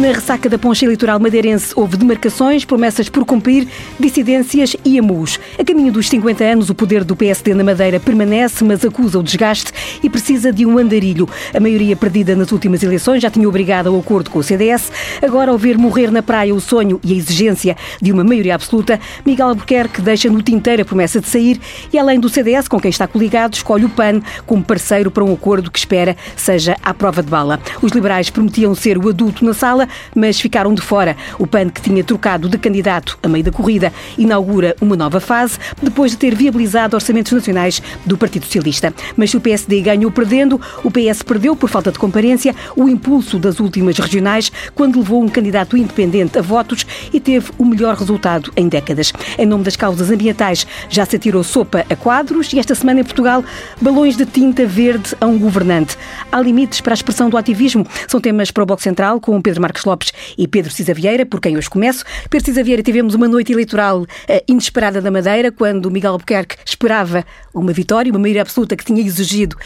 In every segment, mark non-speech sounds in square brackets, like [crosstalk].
Na ressaca da poncha eleitoral madeirense houve demarcações, promessas por cumprir, dissidências e amus. A caminho dos 50 anos, o poder do PSD na Madeira permanece, mas acusa o desgaste e precisa de um andarilho. A maioria perdida nas últimas eleições já tinha obrigado ao acordo com o CDS. Agora, ao ver morrer na praia o sonho e a exigência de uma maioria absoluta, Miguel Albuquerque deixa no tinteiro a promessa de sair e, além do CDS, com quem está coligado, escolhe o PAN como parceiro para um acordo que espera seja à prova de bala. Os liberais prometiam ser o adulto na sala, mas ficaram de fora. O PAN, que tinha trocado de candidato a meio da corrida, inaugura uma nova fase, depois de ter viabilizado orçamentos nacionais do Partido Socialista. Mas se o PSD ganhou perdendo, o PS perdeu por falta de comparência o impulso das últimas regionais, quando levou um candidato independente a votos e teve o melhor resultado em décadas. Em nome das causas ambientais, já se atirou sopa a quadros e esta semana em Portugal, balões de tinta verde a um governante. Há limites para a expressão do ativismo? São temas para o Bloco Central com Pedro Marcos Lopes e Pedro Cisa Vieira, por quem hoje começo. Pedro Cisa Vieira, tivemos uma noite eleitoral uh, inesperada da Madeira, quando Miguel Albuquerque esperava uma vitória, uma maioria absoluta que tinha exigido,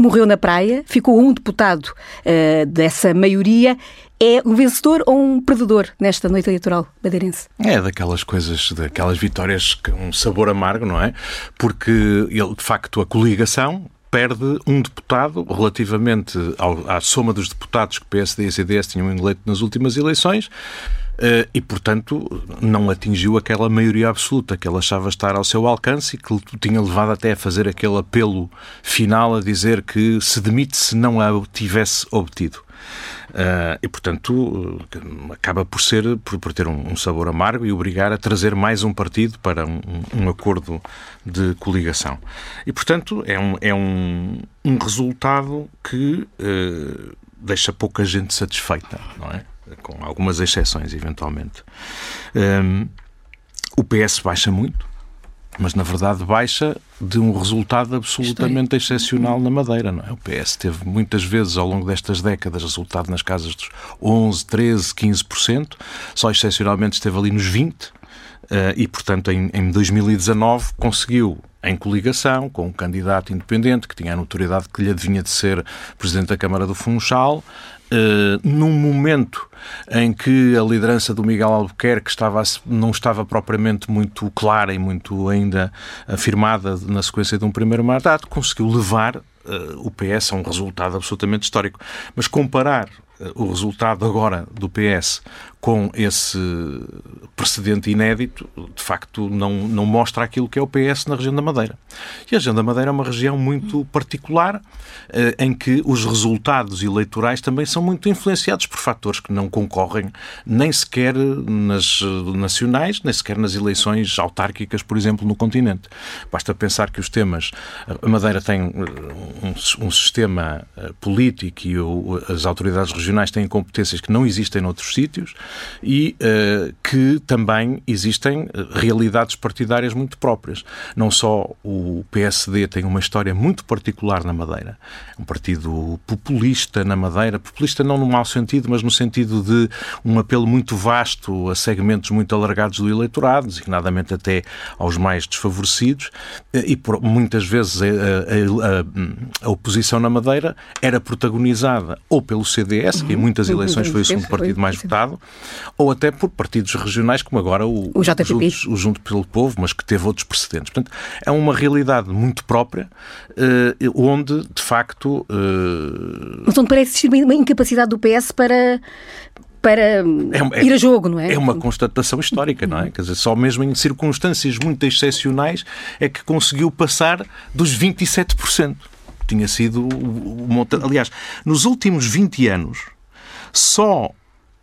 morreu na praia, ficou um deputado uh, dessa maioria é um vencedor ou um perdedor nesta noite eleitoral madeirense? É daquelas coisas, daquelas vitórias com um sabor amargo, não é? Porque ele, de facto, a coligação perde um deputado relativamente ao, à soma dos deputados que PSD e CDS tinham eleito nas últimas eleições. Uh, e, portanto, não atingiu aquela maioria absoluta que ele achava estar ao seu alcance e que tinha levado até a fazer aquele apelo final a dizer que se demite se não a tivesse obtido. Uh, e, portanto, acaba por ser por, por ter um, um, sabor amargo e obrigar a trazer mais um partido para um, um acordo de coligação. E, portanto, é um, é um, um resultado que uh, deixa pouca gente satisfeita, não é? Com algumas exceções, eventualmente. O PS baixa muito, mas na verdade baixa de um resultado absolutamente excepcional na Madeira. Não é? O PS teve muitas vezes ao longo destas décadas resultado nas casas dos 11, 13, 15%, só excepcionalmente esteve ali nos 20%, eh, e portanto em, em 2019 conseguiu em coligação com um candidato independente que tinha a notoriedade que lhe adivinha de ser Presidente da Câmara do Funchal, uh, num momento em que a liderança do Miguel Albuquerque estava, não estava propriamente muito clara e muito ainda afirmada na sequência de um primeiro mandato, conseguiu levar uh, o PS a um resultado absolutamente histórico. Mas comparar o resultado agora do PS com esse precedente inédito, de facto, não, não mostra aquilo que é o PS na região da Madeira. E a região da Madeira é uma região muito particular, eh, em que os resultados eleitorais também são muito influenciados por fatores que não concorrem nem sequer nas nacionais, nem sequer nas eleições autárquicas, por exemplo, no continente. Basta pensar que os temas. A Madeira tem um, um sistema eh, político e o, as autoridades regionais têm competências que não existem noutros sítios e uh, que também existem eh, realidades partidárias muito próprias. Não só o PSD tem uma história muito particular na Madeira, um partido populista na Madeira, populista não no mau sentido, mas no sentido de um apelo muito vasto a segmentos muito alargados do eleitorado, designadamente até aos mais desfavorecidos, eh, e por, muitas vezes a, a, a, oposição na Madeira era protagonizada ou pelo CDS, que em muitas uhum. eleições foi o segundo partido mais votado, ou até por partidos regionais, como agora o, o, Juntos, o Junto pelo Povo, mas que teve outros precedentes. Portanto, é uma realidade muito própria, eh, onde, de facto... Mas onde parece existir uma incapacidade do PS para para é, é, ir a jogo, não é? É uma constatação histórica, não é? Quer dizer, só mesmo em circunstâncias muito excepcionais é que conseguiu passar dos 27%. Tinha sido o montante. Aliás, nos últimos 20 anos, só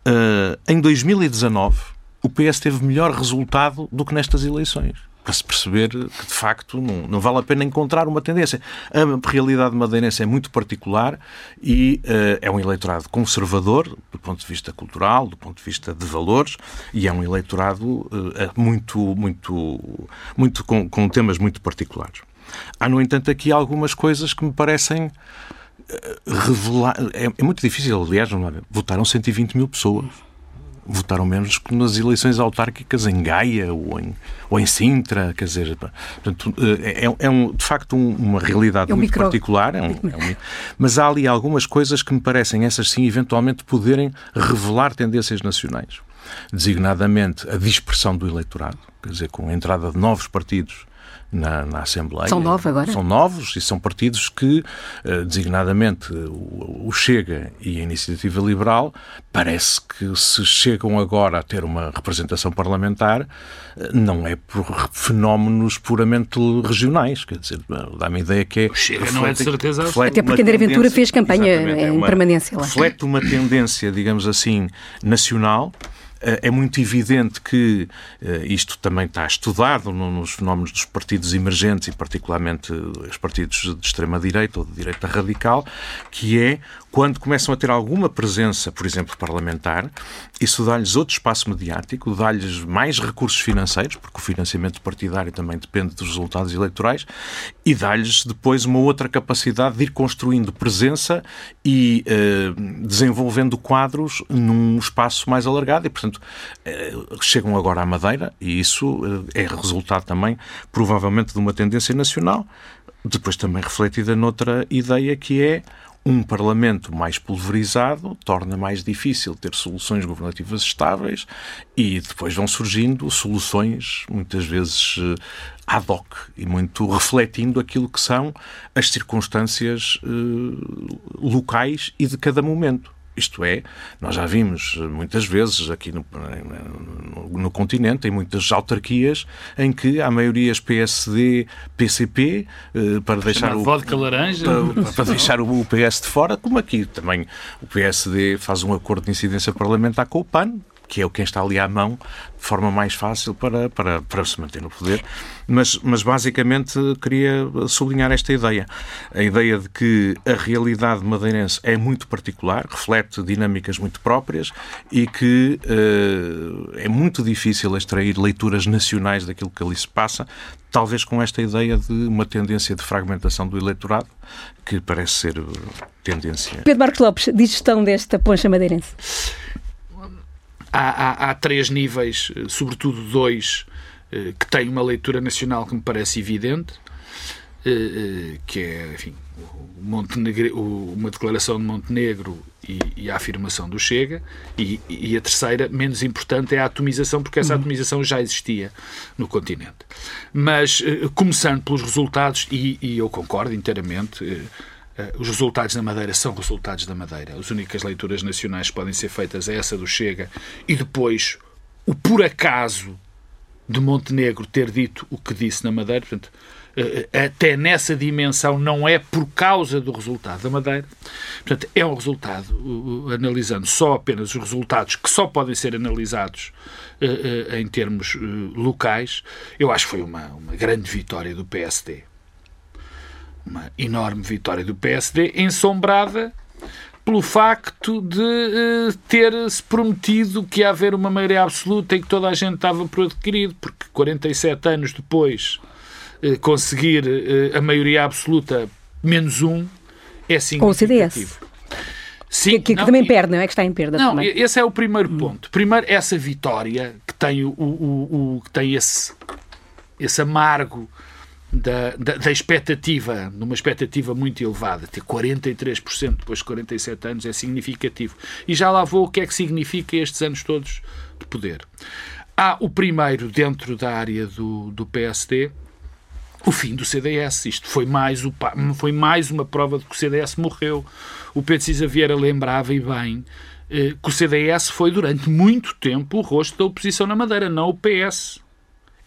Uh, em 2019, o PS teve melhor resultado do que nestas eleições. Para se perceber que, de facto, não, não vale a pena encontrar uma tendência. A realidade madeirense é muito particular e uh, é um eleitorado conservador, do ponto de vista cultural, do ponto de vista de valores, e é um eleitorado uh, muito, muito, muito com, com temas muito particulares. Há, no entanto, aqui algumas coisas que me parecem revelar. É, é, muito difícil, aliás, não é? votaram 120 mil pessoas. votaram menos que nas eleições autárquicas em Gaia ou em, ou em Sintra, quer dizer, portanto, é, é, é um, de facto um, uma realidade é um muito micro... particular, é um, é mas há ali algumas coisas que me parecem, essas sim, eventualmente poderem revelar tendências nacionais. Designadamente a dispersão do eleitorado, quer dizer, com a entrada de novos partidos na, na, Assembleia. São novos agora? São novos e são partidos que, eh, designadamente o Chega e a Iniciativa Liberal, parece que se chegam agora a ter uma representação parlamentar, eh, não é por fenómenos puramente regionais. Quer dizer, dá-me a ideia que é. O Chega reflete, não é de certeza. Até porque André Ventura fez campanha em é uma, permanência lá. Reflete uma tendência, digamos assim, nacional é muito evidente que eh, isto também está estudado nos fenómenos dos partidos emergentes e particularmente os partidos de extrema-direita ou de direita radical, que é quando começam a ter alguma presença, por exemplo, parlamentar, isso dá-lhes outro espaço mediático, dá-lhes mais recursos financeiros, porque o financiamento partidário também depende dos resultados eleitorais, e dá-lhes depois uma outra capacidade de ir construindo presença e eh, desenvolvendo quadros num espaço mais alargado. E, portanto, eh, chegam agora à Madeira, e isso eh, é resultado também, provavelmente, de uma tendência nacional, depois também refletida noutra ideia que é um Parlamento mais pulverizado torna mais difícil ter soluções governativas estáveis e depois vão surgindo soluções, muitas vezes eh, ad hoc e muito refletindo aquilo que são as circunstâncias eh, locais e de cada momento. Isto é, nós já vimos muitas vezes aqui no, no, no, continente, em muitas autarquias, em que há maiorias PSD, PCP, eh, para deixar o. Vodka laranja. Para, para deixar o PS de fora, como aqui também o PSD faz um acordo de incidência parlamentar com o PAN, que é o quem está ali à mão, de forma mais fácil para, para, para se manter no poder. Mas, mas basicamente queria sublinhar esta ideia. A ideia de que a realidade madeirense é muito particular, reflete dinâmicas muito próprias e que uh, é muito difícil extrair leituras nacionais daquilo que ali se passa, talvez com esta ideia de uma tendência de fragmentação do eleitorado, que parece ser tendência. Pedro Marcos Lopes, digestão desta poncha madeirense há, há, há três níveis, eh, sobretudo dois, eh, que têm uma leitura nacional que me parece evidente, eh, que é, enfim, Montenegro, uma declaração de Montenegro e, e, a afirmação do Chega, e, e, a terceira, menos importante, é a atomização, porque essa uhum. atomização já existia no continente. Mas, começando pelos resultados, e, e eu concordo inteiramente, os resultados da Madeira são resultados da Madeira. As únicas leituras nacionais que podem ser feitas é essa do Chega e depois o por acaso de Montenegro ter dito o que disse na Madeira. Portanto, eh, eh, até nessa dimensão não é por causa do resultado da Madeira. Portanto, é um resultado, analisando só apenas os resultados que só podem ser analisados em termos locais, eu acho que foi uma, uma grande vitória do PSD uma enorme vitória do PSD, ensombrada pelo facto de uh, ter-se prometido que ia haver uma maioria absoluta e que toda a gente estava por adquirido, porque 47 anos depois uh, conseguir uh, a maioria absoluta menos um é significativo. Com o CDS. Sim, que, que não, também perde, não é? Que está em perda. Não, também. esse é o primeiro ponto. Primeiro, essa vitória que tem, o, o, o que tem esse, esse amargo da, da, da, expectativa, numa expectativa muito elevada, ter 43% depois de 47 anos é significativo. E já lá vou o que é que significa estes anos todos de poder. Há o primeiro dentro da área do, do PSD, o fim do CDS. Isto foi mais, o, foi mais uma prova de que o CDS morreu. O Pedro Cisa Vieira lembrava e bem eh, que o CDS foi durante muito tempo o rosto da oposição na Madeira, não o PS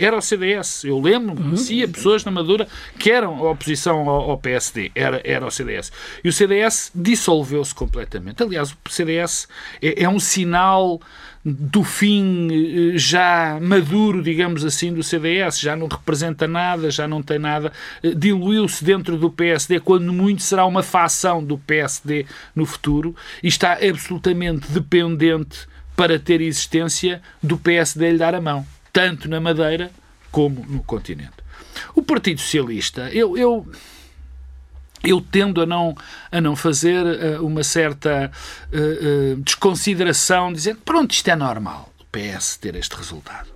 era o CDS. Eu lembro, conhecia uhum. pessoas na Madura que eram a oposição ao, ao, PSD, era, era o CDS. E o CDS dissolveu-se completamente. Aliás, o CDS é, é um sinal do fim eh, já maduro, digamos assim, do CDS, já não representa nada, já não tem nada, eh, diluiu-se dentro do PSD, quando muito será uma facção do PSD no futuro e está absolutamente dependente para ter existência do PSD lhe dar a mão tanto na Madeira como no continente. O Partido Socialista, eu, eu eu tendo a não, a não fazer uh, uma certa uh, uh, desconsideração, dizendo pronto, isto é normal, o PS ter este resultado.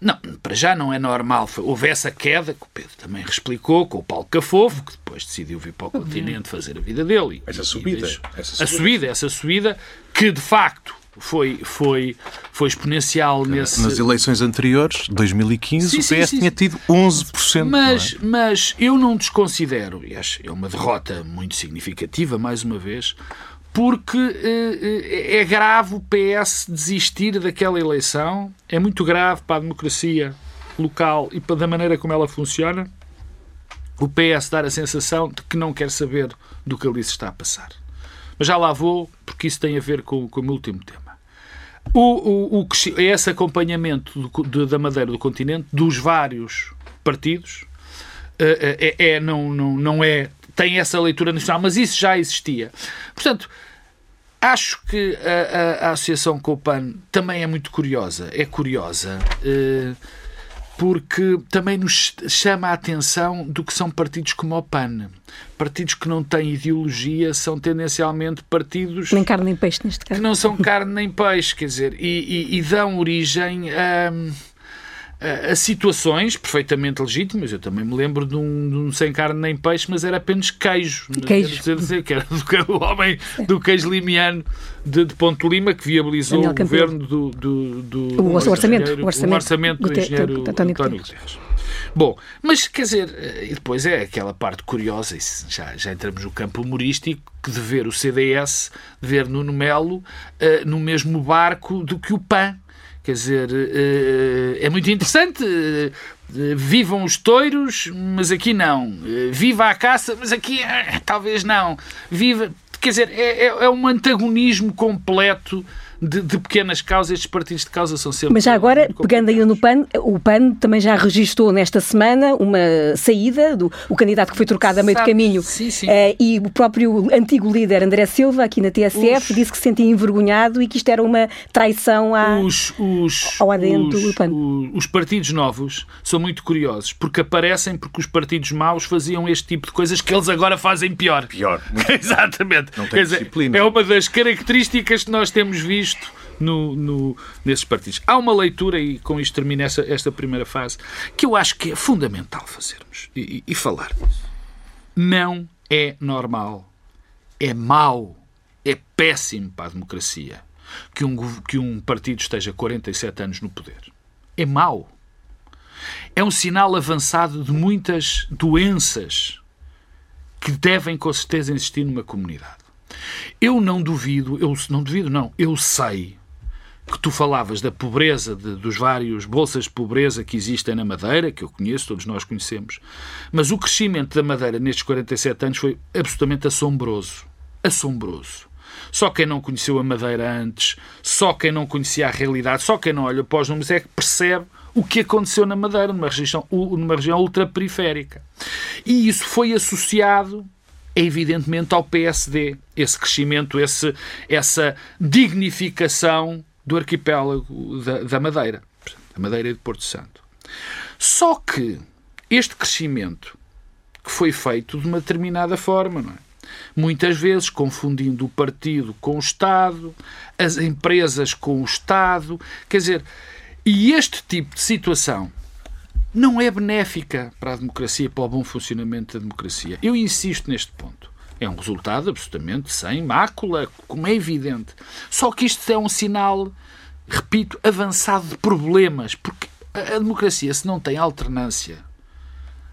Não, para já não é normal. Houve essa queda, que o Pedro também explicou, com o Paulo Cafofo, que depois decidiu vir para o continente fazer a vida dele. Essa subida, essa subida. A subida, essa subida, que de facto foi, foi, foi exponencial nesse... Nas eleições anteriores, 2015, sim, o PS sim, sim, tinha tido 11%. Mas, é? mas eu não desconsidero, e acho é uma derrota muito significativa, mais uma vez, porque eh, é grave o PS desistir daquela eleição, é muito grave para a democracia local e para da maneira como ela funciona, o PS dar a sensação de que não quer saber do que ali se está a passar. Mas já lá vou, porque isso tem a ver com, com o meu último tema. O, o, o, esse acompanhamento do, de, da Madeira do continente, dos vários partidos, eh, é, é, não, não, não é tem essa leitura nacional, mas isso já existia. Portanto, Acho que a, a, a associação com o PAN também é muito curiosa. É curiosa eh, porque também nos chama a atenção do que são partidos como o PAN. Partidos que não têm ideologia são tendencialmente partidos. Nem carne nem peixe, neste caso. Que não são carne nem peixe, quer dizer, e, e, e dão origem a a, situações perfeitamente legítimas. Eu também me lembro de um, de um, sem carne nem peixe, mas era apenas queijo. Queijo. Quer dizer, que era do, o homem do queijo limiano de, de Ponte Lima que viabilizou o governo do, do, do o, orçamento, o orçamento, o orçamento do, do engenheiro António Guterres. Bom, mas quer dizer, e depois é aquela parte curiosa, já, já entramos no campo humorístico, que de ver o CDS, de ver Nuno Melo uh, no mesmo barco do que o PAN Quer dizer, eh, é muito interessante. Eh, vivam os touros, mas aqui não. Eh, viva a caça, mas aqui talvez não. Viva. Quer dizer, é, é, é um antagonismo completo de, de, pequenas causas, estes partidos de causa são sempre. Mas já agora, pegando ainda no PAN, o PAN também já registrou nesta semana uma saída do o candidato que foi trocado a meio Sabe, do caminho. Sim, sim. Eh, e o próprio antigo líder André Silva, aqui na TSF, os, disse que se sentia envergonhado e que isto era uma traição à, os, os, ao adentro do PAN. Os, partidos novos são muito curiosos porque aparecem porque os partidos maus faziam este tipo de coisas que eles agora fazem pior. Pior. [laughs] Exatamente. Não tem dizer, é uma das características que nós temos visto visto no, no, nesses partidos. Há uma leitura, e com isto termina essa, esta primeira fase, que eu acho que é fundamental fazermos e, e falarmos. Não é normal, é mau, é péssimo para a democracia que um, que um partido esteja 47 anos no poder. É mau. É um sinal avançado de muitas doenças que devem com certeza existir numa comunidade. Eu não duvido, eu não duvido, não, eu sei que tu falavas da pobreza, de, dos vários bolsas de pobreza que existem na Madeira, que eu conheço, todos nós conhecemos, mas o crescimento da Madeira nestes 47 anos foi absolutamente assombroso. Assombroso. Só quem não conheceu a Madeira antes, só quem não conhecia a realidade, só quem não olha para os números é que percebe o que aconteceu na Madeira, numa região, numa região ultraperiférica. E isso foi associado evidentemente ao PSD. Esse crescimento, esse, essa dignificação do arquipélago da, da Madeira, da Madeira e de Porto Santo. Só que este crescimento que foi feito de uma determinada forma, não é? Muitas vezes confundindo o partido com o Estado, as empresas com o Estado, quer dizer, e este tipo de situação não é benéfica para a democracia, para o bom funcionamento da democracia. Eu insisto neste ponto. É um resultado absolutamente sem mácula, como é evidente. Só que isto é um sinal, repito, avançado de problemas, porque a democracia, se não tem alternância,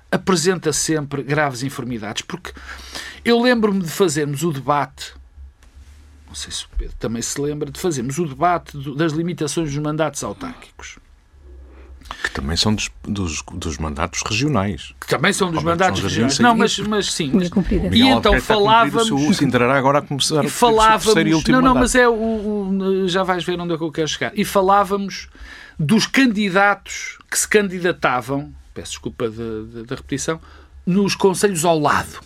apresenta sempre graves enfermidades. Porque eu lembro-me de fazermos o debate, não sei se o Pedro também se lembra, de fazermos o debate das limitações dos mandatos autárquicos. Que também são dos, dos, dos mandatos regionais. Que também são dos mandatos são regionais. Não, mas, mas sim. Mas, e então falávamos. O Sintrará agora a começar e falávamos, e último Não, não, mandato. mas é o, o, Já vais ver onde é que eu quero chegar. E falávamos dos candidatos que se candidatavam, peço desculpa da, da repetição, nos conselhos ao lado.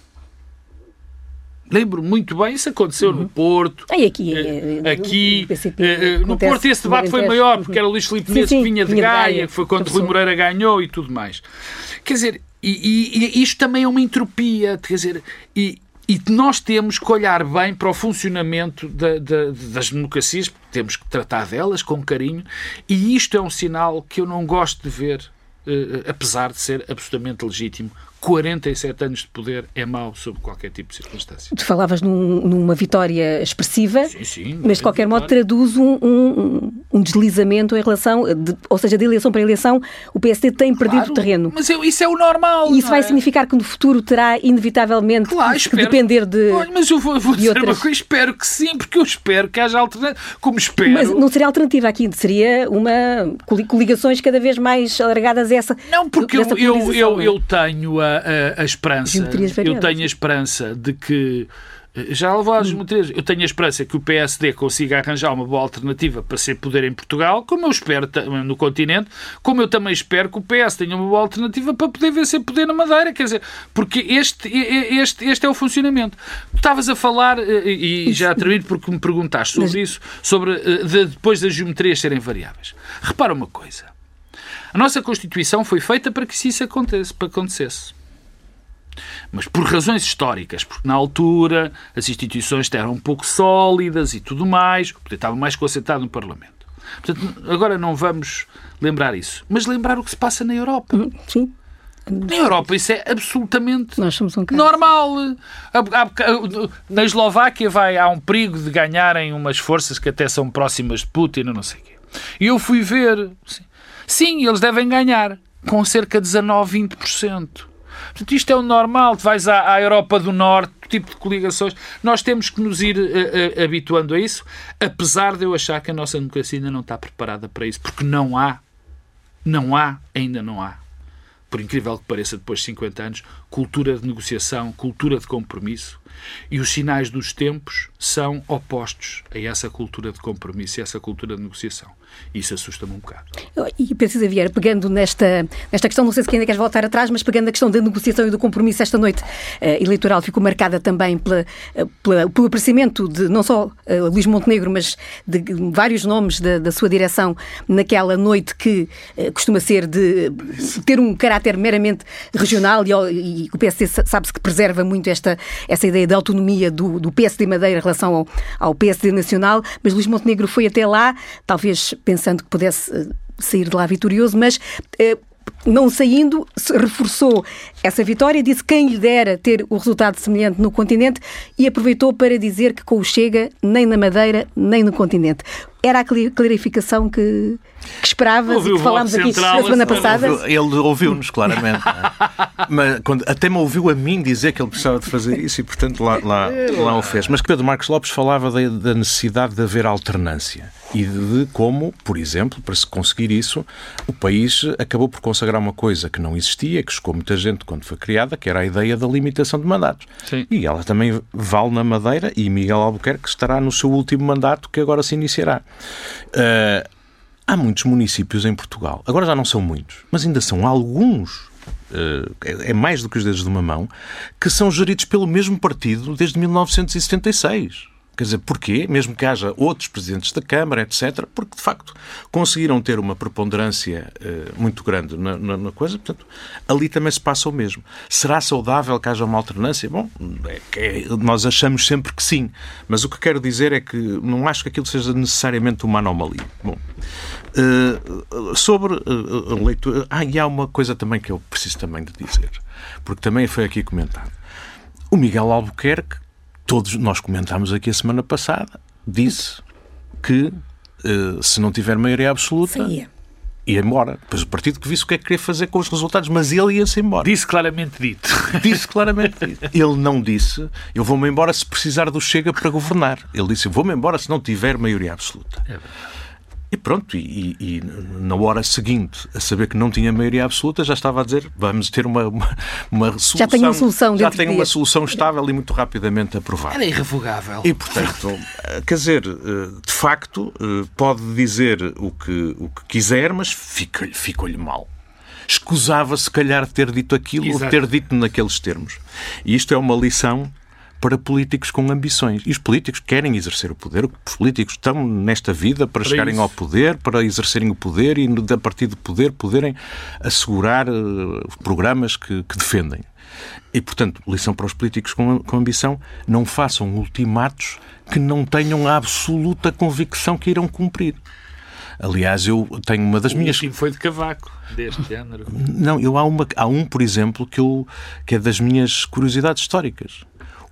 Lembro muito bem, isso aconteceu uhum. no Porto. E aqui, eh, eh, aqui uh, no Porto esse debate foi maior, porque era o Luís Filipe Menezes que vinha de Gaia, que foi quando Rui Moreira ganhou e tudo mais. Quer dizer, e, e, isto também é uma entropia, quer dizer, e, e nós temos que olhar bem para o funcionamento da, da, das democracias, temos que tratar delas com carinho, e isto é um sinal que eu não gosto de ver, apesar de ser absolutamente legítimo, 47 anos de poder é mau sob qualquer tipo de circunstância. Tu falavas num, numa vitória expressiva, sim, sim, mas de qualquer vitória. modo traduz um, um, um, deslizamento em relação, de, ou seja, de eleição para eleição, o PSD tem claro, perdido terreno. Mas eu, isso é o normal. E isso vai é? significar que no futuro terá inevitavelmente claro, que depender de. Olha, mas eu vou, vou dizer outras... uma coisa, espero que sim, porque eu espero que haja alternativa. Como espero. Mas não seria alternativa aqui, seria uma coligações cada vez mais alargadas a essa. Não, porque eu, eu, eu, eu tenho a a, a, esperança. Eu tenho a esperança de que. Já levou às geometrias. Eu tenho a esperança que o PSD consiga arranjar uma boa alternativa para ser poder em Portugal, como eu espero no continente, como eu também espero que o PS tenha uma boa alternativa para poder vencer poder na Madeira. Quer dizer, porque este, este, este é o funcionamento. Tu estavas a falar, e já termino porque me perguntaste sobre isso, sobre de, depois das geometrias serem variáveis. Repara uma coisa. A nossa Constituição foi feita para que isso acontecesse. Para acontecesse mas por razões históricas, porque na altura as instituições eram um pouco sólidas e tudo mais, o poder estava mais concentrado no Parlamento. Portanto, agora não vamos lembrar isso, mas lembrar o que se passa na Europa. Uhum, sim. Na Europa isso é absolutamente um normal. Na Eslováquia vai, há um perigo de ganharem umas forças que até são próximas de Putin, não sei o quê. E eu fui ver. Sim, eles devem ganhar com cerca de 19, 20%. Portanto, isto é o normal. Tu vais à, à Europa do Norte, tipo de coligações. Nós temos que nos ir uh, uh, habituando a isso, apesar de eu achar que a nossa democracia ainda não está preparada para isso, porque não há, não há, ainda não há, por incrível que pareça, depois de 50 anos, cultura de negociação, cultura de compromisso. E os sinais dos tempos são opostos a essa cultura de compromisso e essa cultura de negociação. Isso assusta-me um bocado. E Pedro Vieira, pegando nesta, nesta questão, não sei se ainda queres voltar atrás, mas pegando a questão da negociação e do compromisso, esta noite uh, eleitoral ficou marcada também pela, uh, pela, pelo aparecimento de não só uh, Luís Montenegro, mas de vários nomes da, da sua direção naquela noite que costuma ser de ter um caráter meramente regional e, e o PSD sabe-se que preserva muito esta, essa ideia de autonomia do, do PSD Madeira em relação ao, ao PSD Nacional, mas Luís Montenegro foi até lá, talvez pensando que pudesse eh, sair de lá vitorioso, mas eh, não saindo, reforçou essa vitória, disse quem lhe dera ter o resultado semelhante no continente e aproveitou para dizer que com o Chega, nem na Madeira, nem no continente. Era a clarificação que, que esperavas e que falámos aqui na semana passada? Ele ouviu-nos, claramente. [laughs] Mas quando, até me ouviu a mim dizer que ele precisava de fazer isso e, portanto, lá, lá, lá o fez. Mas Pedro Marcos Lopes falava da, da necessidade de haver alternância e de como, por exemplo, para se conseguir isso, o país acabou por consagrar uma coisa que não existia, que chocou muita gente quando foi criada, que era a ideia da limitação de mandatos. Sim. E ela também vale na Madeira e Miguel Albuquerque estará no seu último mandato, que agora se iniciará. Uh, há muitos municípios em Portugal, agora já não são muitos, mas ainda são alguns Uh, é mais do que os dedos de uma mão, que são geridos pelo mesmo partido desde 1976. Quer dizer, porquê? Mesmo que haja outros presidentes da Câmara, etc., porque de facto conseguiram ter uma preponderância uh, muito grande na, na, na, coisa, portanto, ali também se passa o mesmo. Será saudável que haja uma alternância? Bom, é, é, nós achamos sempre que sim, mas o que quero dizer é que não acho que aquilo seja necessariamente uma anomalia. Bom, uh, sobre a leitura. Ah, e há uma coisa também que eu preciso também de dizer, porque também foi aqui comentado. O Miguel Albuquerque todos nós comentámos aqui a semana passada, disse que uh, se não tiver maioria absoluta. Saía. Ia embora. Depois o partido que visse o que é que queria fazer com os resultados, mas ele ia-se embora. Disse claramente dito. [laughs] Disse claramente dito. Ele não disse, eu vou-me embora se precisar do Chega para governar. Ele disse, vou-me embora se não tiver maioria absoluta. É verdade. E pronto, e, e, na hora seguinte, a saber que não tinha maioria absoluta, já estava a dizer vamos ter uma, uma, uma solução. Já tem uma solução Já tem uma solução estável e muito rapidamente aprovada. Era irrevogável. E portanto, quer dizer, eh, de facto, eh, pode dizer o que, o que quiser, mas fica-lhe ficou mal. Escusava, se calhar, de ter dito aquilo Exato. ou de ter dito naqueles termos. E isto é uma lição para políticos com ambições. E os políticos querem exercer o poder, os políticos estão nesta vida para, para chegarem isso. ao poder, para exercerem o poder e, a partir do poder, poderem assegurar uh, programas que, que defendem. E, portanto, lição para os políticos com, com ambição: não façam ultimatos que não tenham a absoluta convicção que irão cumprir. Aliás, eu tenho uma das o minhas. O foi de cavaco, deste género. Não, eu há, uma, há um, por exemplo, que, eu, que é das minhas curiosidades históricas.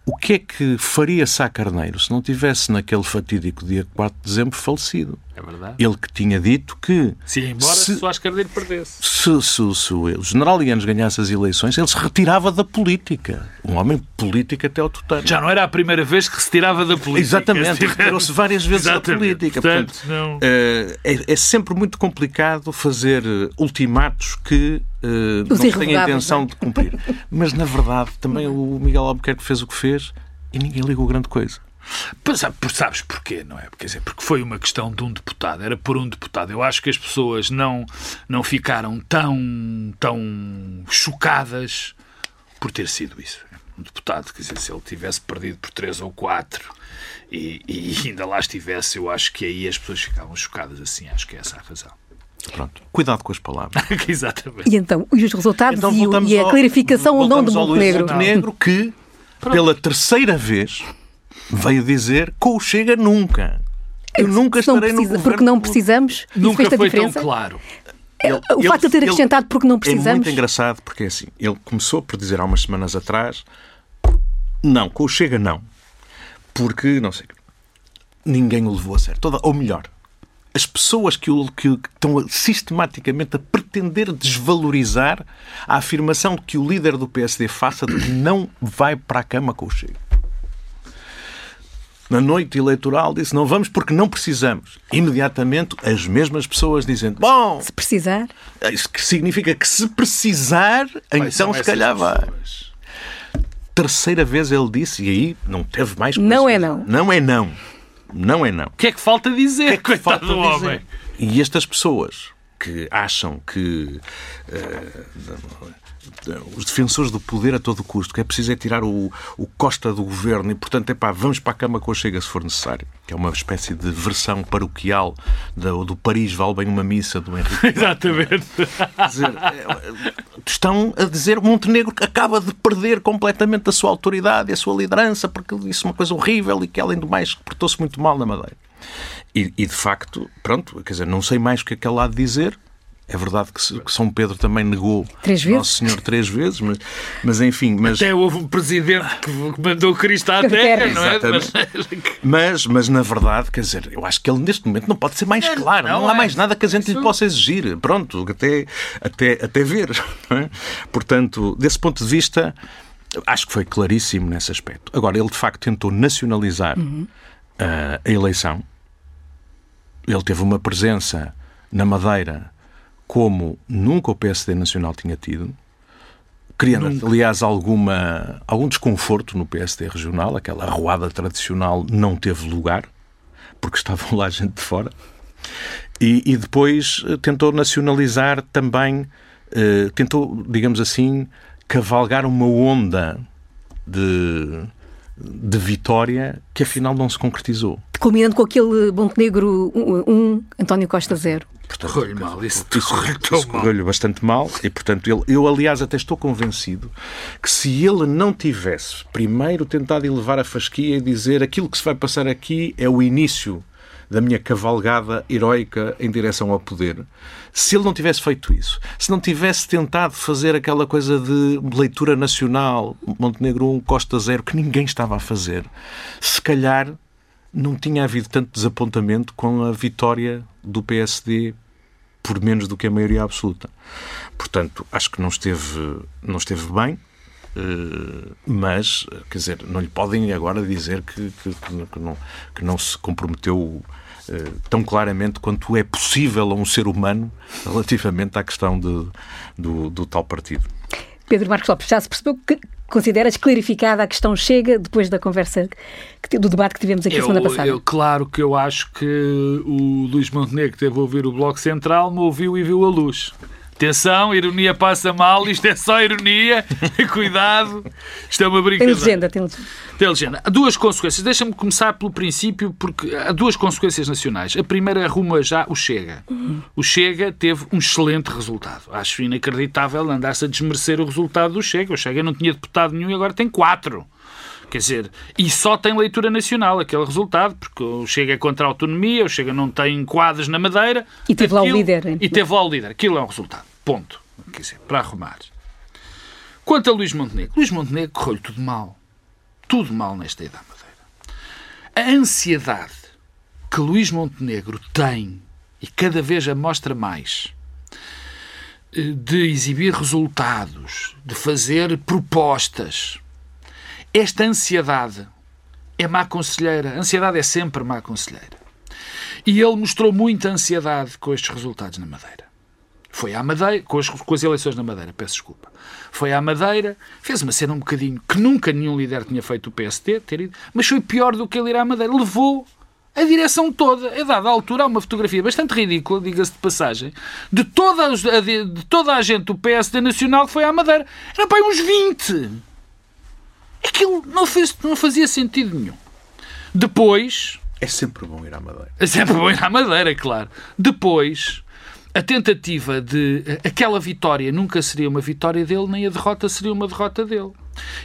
O que é que faria Sá Carneiro se não tivesse naquele fatídico dia 4 de dezembro falecido? É verdade. Ele que tinha dito que. Se embora se, Soares Carneiro perdesse. Se, se, se, o general Ianes ganhasse as eleições, ele se retirava da política. Um homem político até ao total. Já não era a primeira vez que se retirava da política. Exatamente, retirou-se várias vezes Exatamente. da política. Portanto, Portanto não... Eh, é, é, sempre muito complicado fazer ultimatos que uh, não têm a intenção é? de cumprir. Mas, na verdade, também o Miguel Albuquerque fez o que fez e ninguém ligou grande coisa. Sabes porquê, não é? Quer dizer, porque foi uma questão de um deputado, era por um deputado. Eu acho que as pessoas não, não ficaram tão, tão chocadas por ter sido isso. Um deputado, quer dizer, se ele tivesse perdido por três ou quatro e, e [laughs] ainda lá estivesse, eu acho que aí as pessoas ficavam chocadas assim. Acho que é essa a razão. Pronto. Cuidado com as palavras. [laughs] Exatamente. E então, os resultados então, e, e, a clarificação ou não do Montenegro? Montenegro que, Pronto. pela terceira vez, veio dizer com o Chega nunca. Eu nunca estarei precisa, no governo. Porque não precisamos? Nunca foi tão claro. Ele, o ele, facto de ter acrescentado porque não precisamos. É muito engraçado porque é assim. Ele começou por dizer há umas semanas atrás: não, com o Chega não. Porque, não sei, ninguém o levou a sério. Toda, ou melhor, as pessoas que, o, que estão sistematicamente a pretender desvalorizar a afirmação que o líder do PSD faça de que não vai para a cama com o Chega na noite eleitoral, disse não vamos porque não precisamos. Imediatamente as mesmas pessoas dizendo, bom... Se precisar... Isso que significa que se precisar, então se calhar vai. Terceira vez ele disse, e aí não teve mais... Não é não. Não é não. Não é não. O que é que falta dizer, que é que falta do dizer? homem? E estas pessoas que acham que... Uh, os defensores do poder a todo custo, que é preciso é tirar o, o Costa do governo e, portanto, é pá, vamos para a cama com a Chega se for necessário, que é uma espécie de versão paroquial do, do Paris vale bem uma missa do Henrique. [laughs] Exatamente. Dizer, é, estão a dizer que Montenegro acaba de perder completamente a sua autoridade e a sua liderança porque disse uma coisa horrível e que, além do mais, portou-se muito mal na Madeira. E, e, de facto, pronto, quer dizer, não sei mais o que é que ela há de dizer, é verdade que, São Pedro também negou três vezes? Nosso Senhor três vezes, mas, mas enfim. Mas... Até houve um presidente que mandou Cristo à terra, não é? Mas... mas... mas, na verdade, quer dizer, eu acho que ele neste momento não pode ser mais claro. Não, não há é. mais nada que a gente lhe possa exigir. Pronto, até, até, até ver. [laughs] É? Portanto, desse ponto de vista, acho que foi claríssimo nesse aspecto. Agora, ele de facto tentou nacionalizar uhum. uh, a eleição. Ele teve uma presença na Madeira como nunca o PSD Nacional tinha tido, criando, nunca. aliás, alguma, algum desconforto no PSD regional, aquela arruada tradicional não teve lugar, porque estavam lá gente de fora. E, e depois eh, tentou nacionalizar também, eh, tentou, digamos assim, cavalgar uma onda de, de vitória que afinal não se concretizou. Culminando com aquele Montenegro 1, um, António Costa 0. Correu-lhe mal, isso, isso correu-lhe bastante mal e, portanto, ele, eu, aliás, até estou convencido que se ele não tivesse primeiro tentado elevar a fasquia e dizer aquilo que se vai passar aqui é o início da minha cavalgada heroica em direção ao poder. Se ele não tivesse feito isso, se não tivesse tentado fazer aquela coisa de leitura nacional, Montenegro 1, Costa 0, que ninguém estava a fazer, se calhar não tinha havido tanto desapontamento com a vitória do PSD por menos do que a maioria absoluta. Portanto, acho que não esteve, não esteve bem, eh, mas, quer dizer, não lhe podem agora dizer que, que, que, não, que não se comprometeu eh, tão claramente quanto é possível a um ser humano relativamente à questão de, do, do tal partido. Pedro Marcos Lopes, já se percebeu que consideras clarificada a questão chega depois da conversa, do debate que tivemos aqui eu, semana passada? Eu, claro que eu acho que o Luís Montenegro teve a ouvir o Bloco Central, me ouviu e viu a luz. Atenção, ironia passa mal, isto é só ironia. [laughs] Cuidado, isto é uma brincadeira. Tem legenda, tem legenda. Tem legenda. Há duas consequências. Deixa-me começar pelo princípio, porque há duas consequências nacionais. A primeira arruma já o Chega. O Chega teve um excelente resultado. Acho inacreditável andar-se a desmerecer o resultado do Chega. O Chega não tinha deputado nenhum e agora tem quatro. Quer dizer, e só tem leitura nacional aquele resultado, porque o Chega é contra a autonomia, o Chega não tem quadros na Madeira. E teve lá o líder. hein? E teve lá o líder. Aquilo é um resultado. Ponto. Quer dizer, para arrumar. Quanto a Luís Montenegro, Luís Montenegro correu tudo mal. Tudo mal nesta ida Madeira. A ansiedade que Luís Montenegro tem, e cada vez a mostra mais, eh, de exibir resultados, de fazer propostas, esta ansiedade é má conselheira. A ansiedade é sempre má conselheira. E ele mostrou muita ansiedade com estes resultados na Madeira. Foi à Madeira, com as, com as eleições na Madeira, peço desculpa. Foi à Madeira, fez uma cena um bocadinho que nunca nenhum líder tinha feito o PSD, ter ido, mas foi pior do que ele ir à Madeira. Levou a direção toda. A dada altura há uma fotografia bastante ridícula, diga-se de passagem, de toda, a- de, de toda a gente do PSD Nacional que foi à Madeira. Era para uns 20. Aquilo não, fez, não fazia sentido nenhum. Depois, É sempre bom ir à Madeira. é sempre bom ir à Madeira, claro. Depois, a tentativa de. Aquela vitória nunca seria uma vitória dele, nem a derrota seria uma derrota dele.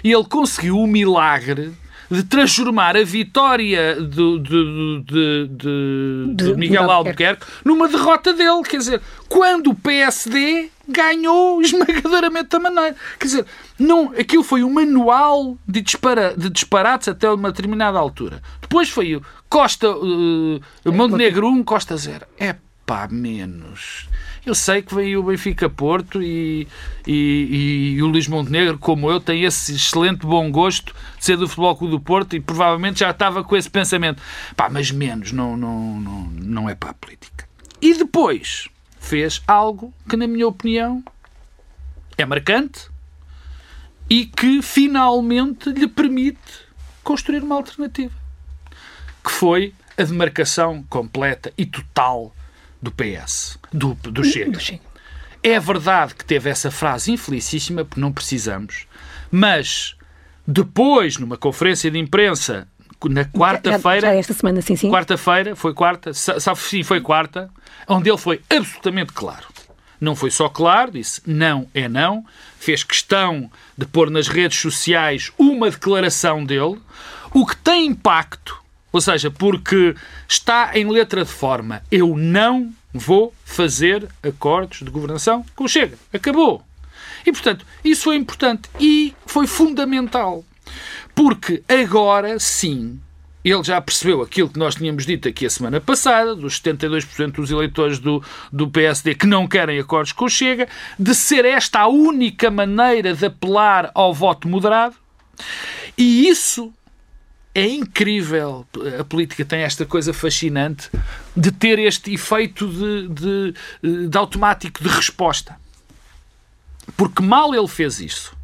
E ele conseguiu o milagre de transformar a vitória do, do- de, de- de De Miguel Albuquerque. Albuquerque numa derrota dele. Quer dizer, quando o PSD ganhou esmagadoramente a maneira. Quer dizer, não, aquilo foi um manual de, dispara, de disparates até uma determinada altura. Depois foi o Costa, uh, Montenegro 1, Costa 0. É pá, menos. Eu sei que veio o Benfica Porto e, e, e o Luís Montenegro, como eu, tem esse excelente bom gosto de ser do Futebol Clube do Porto e provavelmente já estava com esse pensamento. Pá, mas menos, não, não, não, não é para a política. E depois fez algo que, na minha opinião, é marcante e que finalmente lhe permite construir uma alternativa. Que foi a demarcação completa e total do PS, do, do Chega. Do Chega. É verdade que teve essa frase infelicíssima, porque não precisamos, mas depois, numa conferência de imprensa, na Já, já quarta-feira, esta semana, sim, sim. Quarta-feira, foi quarta, sa- sa- sim, foi quarta, onde ele foi absolutamente claro. Não foi só claro, disse não é não, fez questão de pôr nas redes sociais uma declaração dele, o que tem impacto, ou seja, porque está em letra de forma, eu não vou fazer acordos de governação com o Chega. Acabou. E, portanto, isso foi importante e foi fundamental. Porque agora sim ele já percebeu aquilo que nós tínhamos dito aqui a semana passada, dos 72% dos eleitores do, do PSD que não querem acordos com o Chega, de ser esta a única maneira de apelar ao voto moderado. E isso é incrível. A política tem esta coisa fascinante de ter este efeito de, de, de automático de resposta. Porque mal ele fez isso,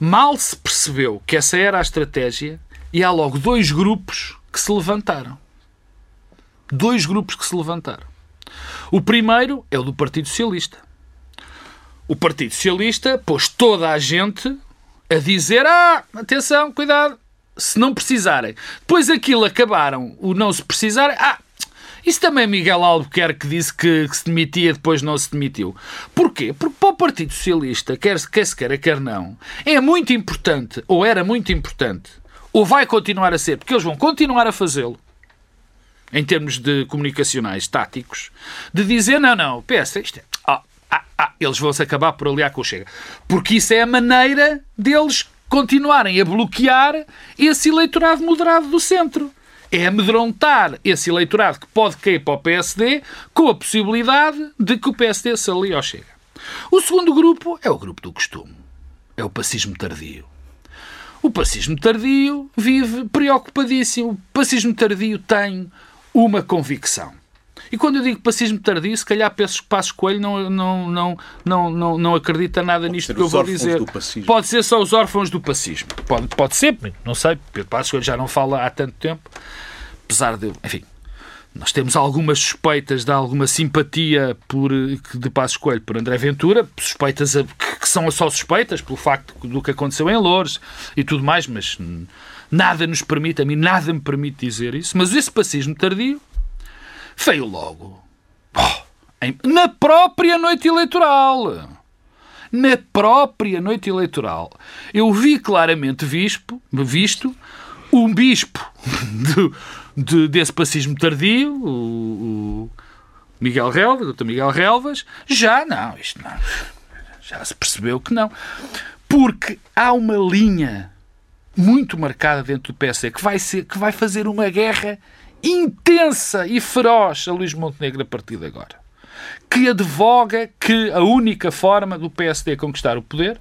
mal se percebeu que essa era a estratégia, e há logo dois grupos que se levantaram. Dois grupos que se levantaram. O primeiro é o do Partido Socialista. O Partido Socialista pôs toda a gente a dizer: ah, atenção, cuidado, se não precisarem. Depois aquilo acabaram, o não se precisarem. Ah, isso também Miguel Albuquerque que disse que, que se demitia depois não se demitiu. Porquê? Porque para o Partido Socialista, quer se, queira, quer não, é muito importante, ou era muito importante, ou vai continuar a ser, porque eles vão continuar a fazê-lo, em termos de comunicacionais táticos, de dizer, não, não, PS, isto é... ah, ah, ah, eles vão-se acabar por aliar com o Chega. Porque isso é a maneira deles continuarem a bloquear esse eleitorado moderado do centro. É amedrontar esse eleitorado que pode cair para o PSD com a possibilidade de que o PSD se alie ao Chega. O segundo grupo é o grupo do costume. É o pacismo tardio. O pacismo tardio vive preocupadíssimo. O pacismo tardio tem uma convicção. E quando eu digo pacismo tardio, se calhar penso que Passos Coelho não, não, não, não, não, não acredita nada nisto ser que eu vou dizer. Pode ser só os órfãos do pacismo. Pode, pode ser, não sei. Pedro Passos Coelho já não fala há tanto tempo. Apesar de. Enfim. nós temos algumas suspeitas de alguma simpatia por, de Passo Coelho por André Ventura, suspeitas que são só suspeitas pelo facto do que aconteceu em Lourdes e tudo mais, mas nada nos permite, a mim nada me permite dizer isso. Mas esse pacismo tardio veio logo oh, na própria noite eleitoral. Na própria noite eleitoral. Eu vi claramente vispo, visto um bispo [laughs] do, de, desse pacismo tardio, o, o Miguel Relvas, Dr. Miguel Relvas, já não, isto não, já se percebeu que não. Porque há uma linha muito marcada dentro do PSD que vai, ser, que vai fazer uma guerra intensa e feroz a Luís Montenegro a partir de agora. Que advoga que a única forma do PSD conquistar o poder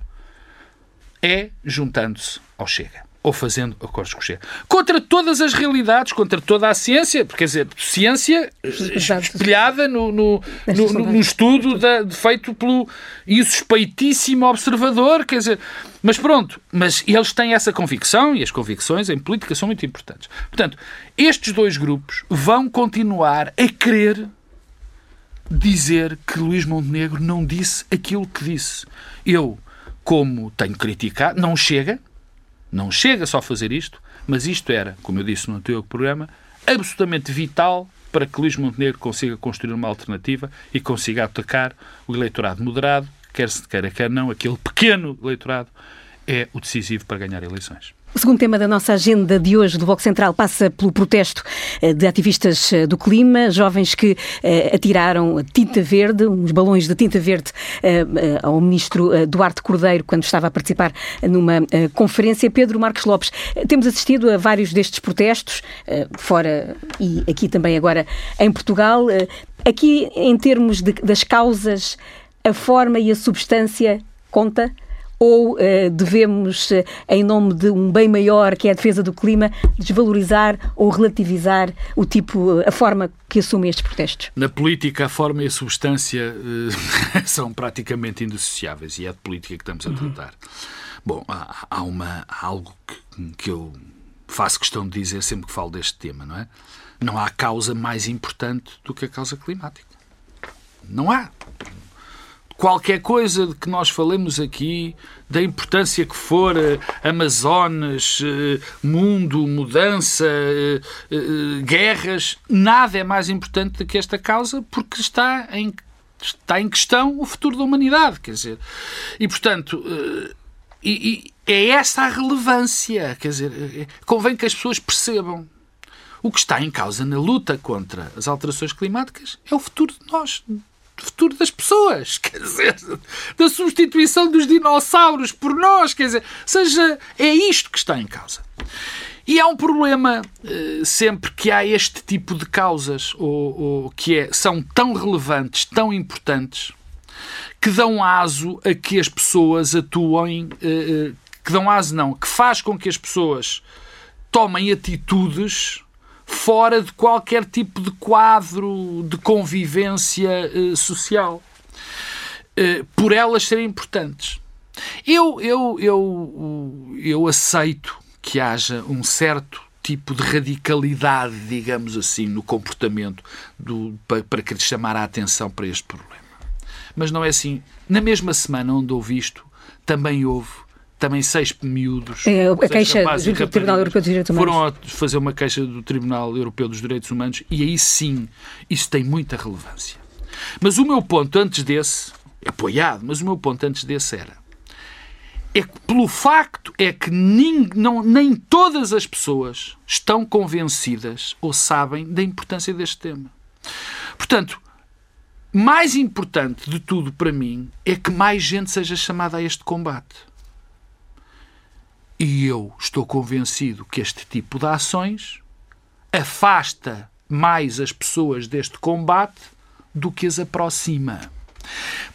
é juntando-se ao Chega ou fazendo acordos com o Chega. Contra todas as realidades, contra toda a ciência, quer dizer, ciência espelhada no, no, no, no estudo da, feito pelo insuspeitíssimo observador, quer dizer, mas pronto, mas eles têm essa convicção e as convicções em política são muito importantes. Portanto, estes dois grupos vão continuar a querer dizer que Luís Montenegro não disse aquilo que disse. Eu, como tenho criticado, não chega, não chega só a fazer isto, mas isto era, como eu disse no anterior programa, absolutamente vital para que Luís Montenegro consiga construir uma alternativa e consiga atacar o eleitorado moderado, quer se queira, quer não, aquele pequeno eleitorado é o decisivo para ganhar eleições. O segundo tema da nossa agenda de hoje do Bloco Central passa pelo protesto eh, de ativistas eh, do clima, jovens que eh, atiraram tinta verde, uns balões de tinta verde ao ministro Duarte Cordeiro quando estava a participar numa conferência. Pedro Marcos Lopes, temos assistido a vários destes protestos, fora e aqui também agora em Portugal. Aqui, em termos de, das causas, a forma e a substância conta? Ou uh, devemos, uh, em nome de um bem maior, que é a defesa do clima, desvalorizar ou relativizar o tipo, a forma que assumem estes protestos? Na política, a forma e a substância [laughs] são praticamente indissociáveis e é de política que estamos a uhum. tratar. Uhum. Bom, há, há, uma, há algo que, que eu faço questão de dizer sempre que falo deste tema, não é? Não há causa mais importante do que a causa climática. Não há qualquer coisa de que nós falemos aqui, da importância que for eh, Amazonas, eh, mundo, mudança, eh, guerras, nada é mais importante do que esta causa porque está em, está em questão o futuro da humanidade. Quer dizer, e portanto. E, e é essa a relevância, quer dizer, convém que as pessoas percebam. O que está em causa na luta contra as alterações climáticas é o futuro de nós, futuro das pessoas, [laughs] quer dizer, da substituição dos dinossauros por nós, quer dizer, seja, é isto que está em causa. E há um problema eh, sempre que há este tipo de causas, ou, ou que é, são tão relevantes, tão importantes, que dão aso a que as pessoas atuem, eh, eh, que dão aso não, que faz com que as pessoas tomem atitudes fora de qualquer tipo de quadro de convivência eh, social, eh, por elas serem importantes. Eu, eu, eu, eu aceito que haja um certo tipo de radicalidade, digamos assim, no comportamento do, para, querer chamar a atenção para este problema. Mas não é assim. Na mesma semana onde houve isto, também houve também seis miúdos. É, a queixa do Tribunal Europeu dos Direitos Humanos. Foram fazer uma queixa do Tribunal Europeu dos Direitos Humanos e aí sim isso tem muita relevância. Mas o meu ponto antes desse, apoiado, mas o meu ponto antes desse era é que, pelo facto é que nem, não, nem todas as pessoas estão convencidas ou sabem da importância deste tema. Portanto, mais importante de tudo para mim é que mais gente seja chamada a este combate. E eu estou convencido que este tipo de ações afasta mais as pessoas deste combate do que as aproxima.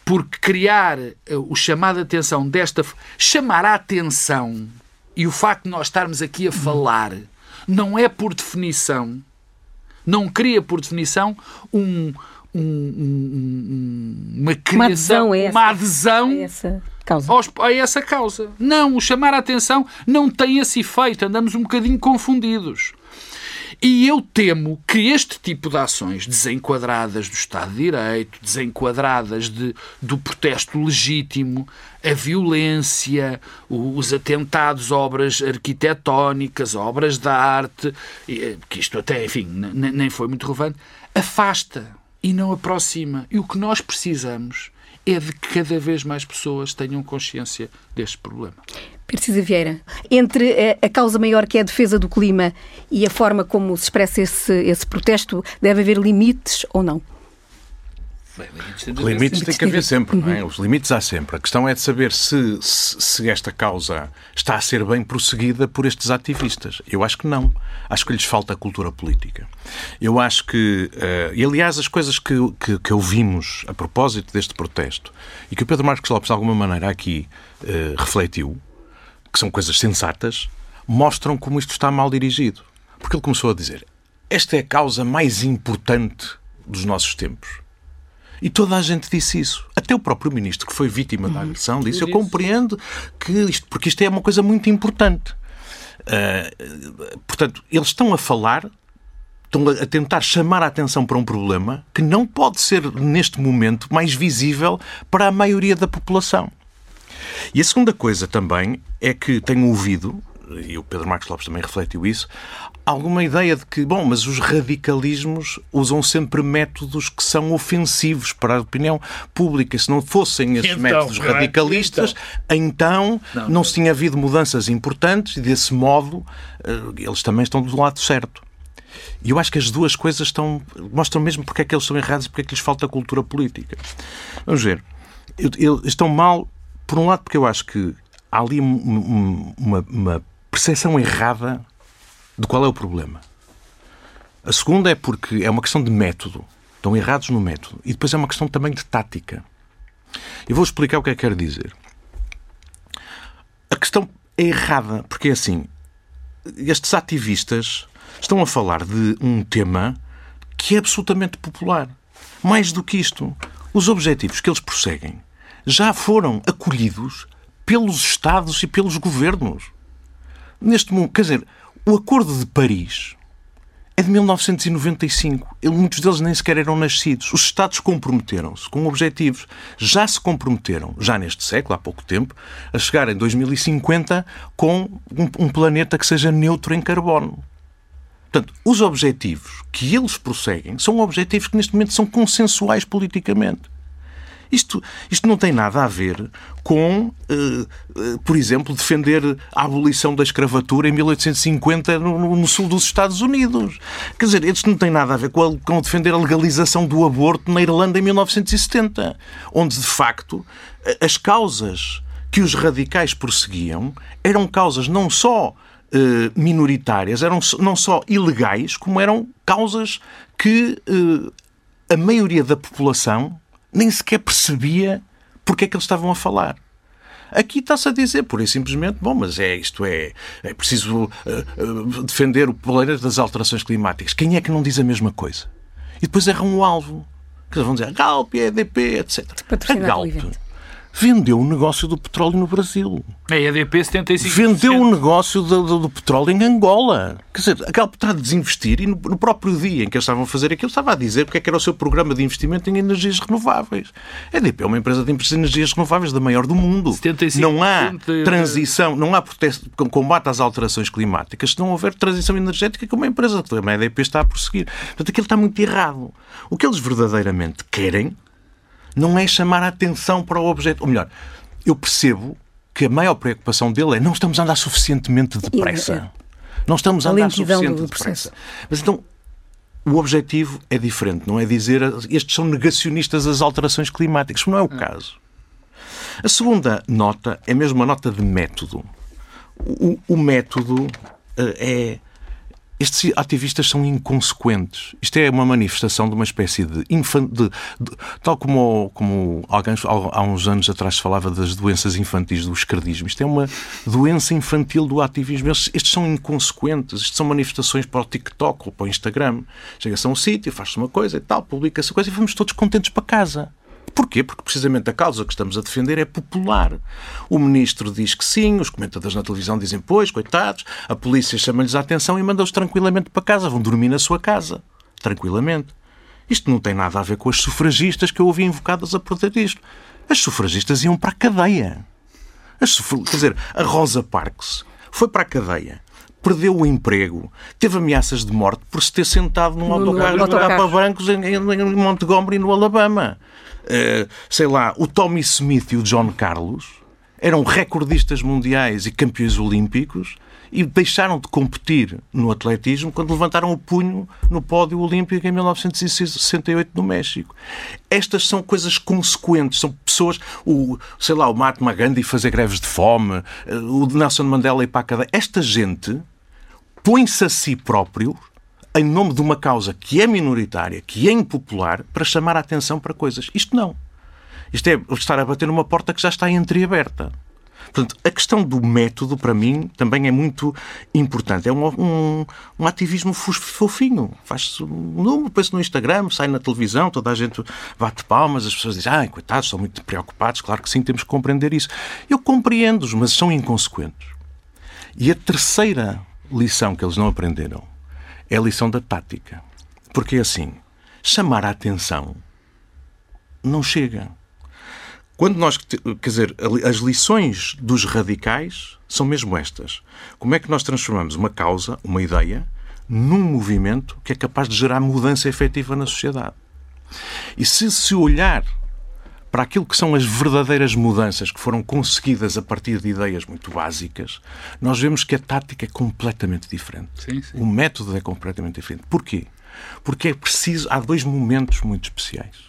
Porque criar eh, o chamado de atenção desta. chamar a atenção e o facto de nós estarmos aqui a falar não é por definição, não cria por definição um, um, um, uma criação, uma adesão, uma adesão a essa causa. Aos, a essa causa. Não, o chamar a atenção não tem esse efeito, andamos um bocadinho confundidos. E eu temo que este tipo de ações desenquadradas do Estado de Direito, desenquadradas de, do protesto legítimo, a violência, os atentados obras arquitetónicas, obras de arte, eh, que isto até, enfim, nem foi muito relevante, afasta e não aproxima. E o que nós precisamos é de que cada vez mais pessoas tenham consciência deste problema. Precisa Vieira, entre a causa maior que é a defesa do clima e a forma como se expressa esse, esse protesto, deve haver limites ou não? Bem, limites, limites tem que haver sempre, não é? Os limites há sempre. A questão é de saber se, se, se, esta causa está a ser bem prosseguida por estes ativistas. Eu acho que não. Acho que lhes falta cultura política. Eu acho que, uh, e aliás, as coisas que, que, que, ouvimos a propósito deste protesto e que o Pedro Marcos Lopes, de alguma maneira, aqui uh, refletiu, que são coisas sensatas, mostram como isto está mal dirigido. Porque ele começou a dizer: esta é a causa mais importante dos nossos tempos e toda a gente disse isso. Até o próprio ministro, que foi vítima da uhum. agressão, disse: Eu compreendo que isto, porque isto é uma coisa muito importante. Uh, portanto, eles estão a falar, estão a tentar chamar a atenção para um problema que não pode ser, neste momento, mais visível para a maioria da população. E a segunda coisa também é que tenho ouvido, e o Pedro Marcos Lopes também refletiu isso, alguma ideia de que, bom, mas os radicalismos usam sempre métodos que são ofensivos para a opinião pública. Se não fossem esses então, métodos radicalistas, então, então não, não se tinha havido mudanças importantes e, desse modo, eh, eles também estão do lado certo. E eu acho que as duas coisas estão, mostram mesmo porque é que eles são errados e porque é que lhes falta cultura política. Vamos ver. Eles estão mal, por um lado, porque eu acho que há ali uma, uma percepção errada de qual é o problema. A segunda é porque é uma questão de método. Estão errados no método. E depois é uma questão também de tática. Eu vou explicar o que é que quero dizer. A questão é errada, porque é assim: estes ativistas estão a falar de um tema que é absolutamente popular. Mais do que isto, os objetivos que eles prosseguem já foram acolhidos pelos Estados e pelos governos. Neste momento, quer dizer, o Acordo de Paris é de 1995. Muitos deles nem sequer eram nascidos. Os Estados comprometeram-se com objetivos. Já se comprometeram, já neste século, há pouco tempo, a chegar em 2050 com um, planeta que seja neutro em carbono. Portanto, os objetivos que eles prosseguem são objetivos que neste momento são consensuais politicamente. Isto, isto não tem nada a ver com, uh, uh, por exemplo, defender a abolição da escravatura em 1850 no, sul dos Estados Unidos. Quer dizer, isto não tem nada a ver com, defender a legalização do aborto na Irlanda em 1970, onde, de facto, as causas que os radicais prosseguiam eram causas não só minoritárias, eram não só ilegais, como eram causas que a maioria da população nem sequer percebia porque é que eles estavam a falar. Aqui está-se a dizer, por e simplesmente, bom, mas é isto é, é preciso uh, uh, defender o planeta das alterações climáticas. Quem é que não diz a mesma coisa? E depois erram o alvo. Que vão dizer Galp, EDP, etc. A Galp vendeu o negócio do petróleo no Brasil. A EDP 75%. Vendeu o negócio do, do, do, petróleo em Angola. Quer dizer, a Galp está a desinvestir e no, no, próprio dia em que eles estavam a fazer aquilo, estava a dizer porque é que era o seu programa de investimento em energias renováveis. A EDP é uma empresa de energias renováveis da maior do mundo. 75%. Não há transição, não há protesto, combate às alterações climáticas se não houver transição energética que uma empresa, a EDP está a prosseguir. Portanto, aquilo está muito errado. O que eles verdadeiramente querem não é chamar a atenção para o objeto. Ou melhor, eu percebo que a maior preocupação dele é não estamos a andar suficientemente depressa. Não estamos a andar suficientemente depressa. Mas então, o objetivo é diferente. Não é dizer estes são negacionistas das alterações climáticas. Não é o caso. A segunda nota é mesmo uma nota de método. O, o método uh, é estes ativistas são inconsequentes. Isto é uma manifestação de uma espécie de, infan... de, de tal como, como há uns anos atrás se falava das doenças infantis do esquerdismo. Isto é uma doença infantil do ativismo. Estes, estes são inconsequentes. Isto são manifestações para o TikTok ou para o Instagram. Chega-se a um sítio, faz-se uma coisa e tal, publica-se coisa e vamos todos contentes para casa. Porquê? Porque precisamente a causa que estamos a defender é popular. O ministro diz que sim, os comentadores na televisão dizem pois, coitados, a polícia chama-lhes a atenção e manda-os tranquilamente para casa, vão dormir na sua casa, tranquilamente. Isto não tem nada a ver com as sufragistas que eu ouvi invocadas a proteger isto. As sufragistas iam para a cadeia. As Quer dizer, a Rosa Parks foi para a cadeia perdeu o emprego, teve ameaças de morte por se ter sentado num autocarro, autocarro. para brancos em, em Montgomery, no Alabama. Uh, sei lá, o Tommy Smith e o John Carlos eram recordistas mundiais e campeões olímpicos e deixaram de competir no atletismo quando levantaram o punho no pódio olímpico em 1968 no México. Estas são coisas consequentes, são pessoas, o, sei lá, o Mahatma Gandhi fazer greves de fome, eh, o Nelson Mandela ir para a cadeia. Esta gente põe-se a si próprio em nome de uma causa que é minoritária, que é impopular, para chamar a atenção para coisas. Isto não. Isto é estar a bater numa porta que já está entreaberta. Portanto, a questão do método, para mim, também é muito importante. É um, um, um ativismo fofinho. Faz-se um número, depois no Instagram, sai na televisão, toda a gente bate palmas, as pessoas dizem, ai, coitados, são muito preocupados. Claro que sim, temos que compreender isso. Eu compreendo-os, mas são inconsequentes. E a terceira lição que eles não aprenderam é a lição da tática. Porque é assim, chamar a atenção não chega. Quando nós, quer dizer, as lições dos radicais são mesmo estas. Como é que nós transformamos uma causa, uma ideia, num movimento que é capaz de gerar mudança efetiva na sociedade? E se se olhar para aquilo que são as verdadeiras mudanças que foram conseguidas a partir de ideias muito básicas, nós vemos que a tática é completamente diferente. Sim, sim. O método é completamente diferente. Porquê? Porque é preciso. Há dois momentos muito especiais.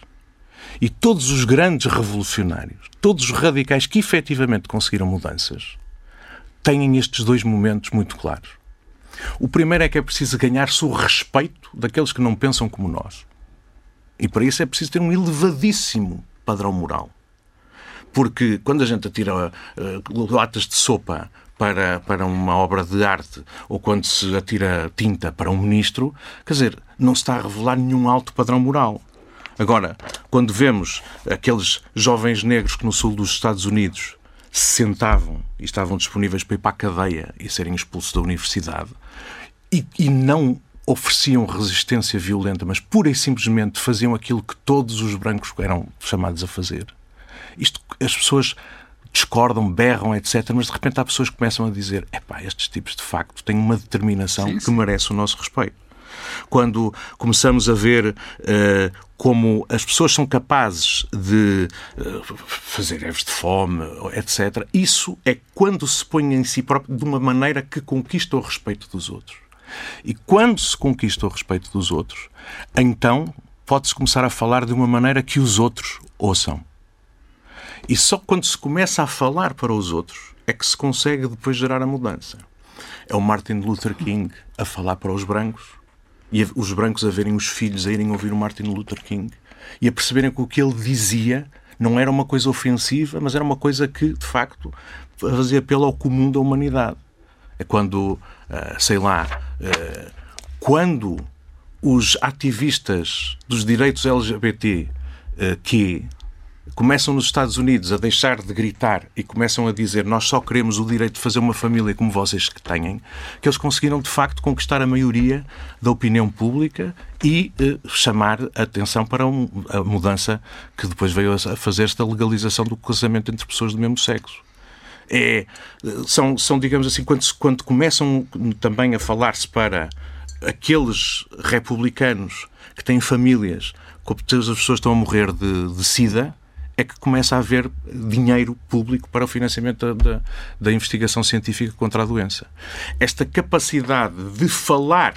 E todos os grandes revolucionários, todos os radicais que efetivamente conseguiram mudanças, têm estes dois momentos muito claros. O primeiro é que é preciso ganhar-se o respeito daqueles que não pensam como nós. E para isso é preciso ter um elevadíssimo padrão moral. Porque quando a gente atira uh, latas de sopa para, para uma obra de arte ou quando se atira tinta para um ministro, quer dizer, não se está a revelar nenhum alto padrão moral. Agora, quando vemos aqueles jovens negros que no sul dos Estados Unidos se sentavam e estavam disponíveis para ir para a cadeia e serem expulsos da universidade e, e não ofereciam resistência violenta, mas pura e simplesmente faziam aquilo que todos os brancos eram chamados a fazer. Isto, as pessoas discordam, berram, etc. Mas de repente há pessoas que começam a dizer: epá, estes tipos de facto têm uma determinação sim, sim. que merece o nosso respeito. Quando começamos a ver uh, como as pessoas são capazes de uh, fazer greves de fome, etc., isso é quando se põe em si próprio de uma maneira que conquista o respeito dos outros. E quando se conquista o respeito dos outros, então pode-se começar a falar de uma maneira que os outros ouçam. E só quando se começa a falar para os outros é que se consegue depois gerar a mudança. É o Martin Luther King a falar para os brancos e os brancos a verem os filhos a irem ouvir o Martin Luther King e a perceberem que o que ele dizia não era uma coisa ofensiva, mas era uma coisa que, de facto, fazia apelo ao comum da humanidade. É quando, eh, sei lá, eh, quando os ativistas dos direitos LGBT eh, que começam nos Estados Unidos a deixar de gritar e começam a dizer nós só queremos o direito de fazer uma família como vocês que têm, que eles conseguiram de facto conquistar a maioria da opinião pública e eh, chamar a atenção para um, a mudança que depois veio a fazer esta legalização do casamento entre pessoas do mesmo sexo é, são, são, digamos assim, quando, quando começam também a falar-se para aqueles republicanos que têm famílias, que as pessoas estão a morrer de, de SIDA, é que começa a haver dinheiro público para o financiamento da, da, da, investigação científica contra a doença. Esta capacidade de falar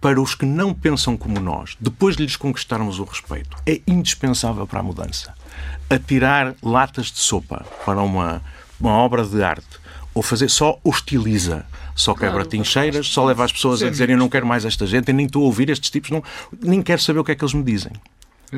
para os que não pensam como nós, depois de lhes conquistarmos o respeito, é indispensável para a mudança. Atirar latas de sopa para uma uma obra de arte. Ou fazer só hostiliza, só quebra claro, tincheiras, só leva as pessoas a dizerem eu não quero mais esta gente, eu nem estou a ouvir estes tipos, não, nem quero saber o que é que eles me dizem.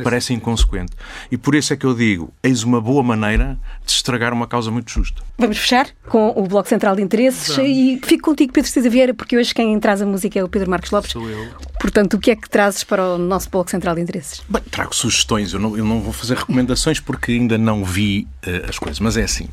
Parece inconsequente. E por isso é que eu digo, eis uma boa maneira de estragar uma causa muito justa. Vamos fechar com o Bloco Central de Interesses Vamos. e fico contigo, Pedro César Vieira, porque hoje quem traz a música é o Pedro Marcos Lopes. Sou eu. Portanto, o que é que trazes para o nosso Bloco Central de Interesses? Bem, trago sugestões. Eu não, eu não vou fazer recomendações porque ainda não vi uh, as coisas. Mas é assim,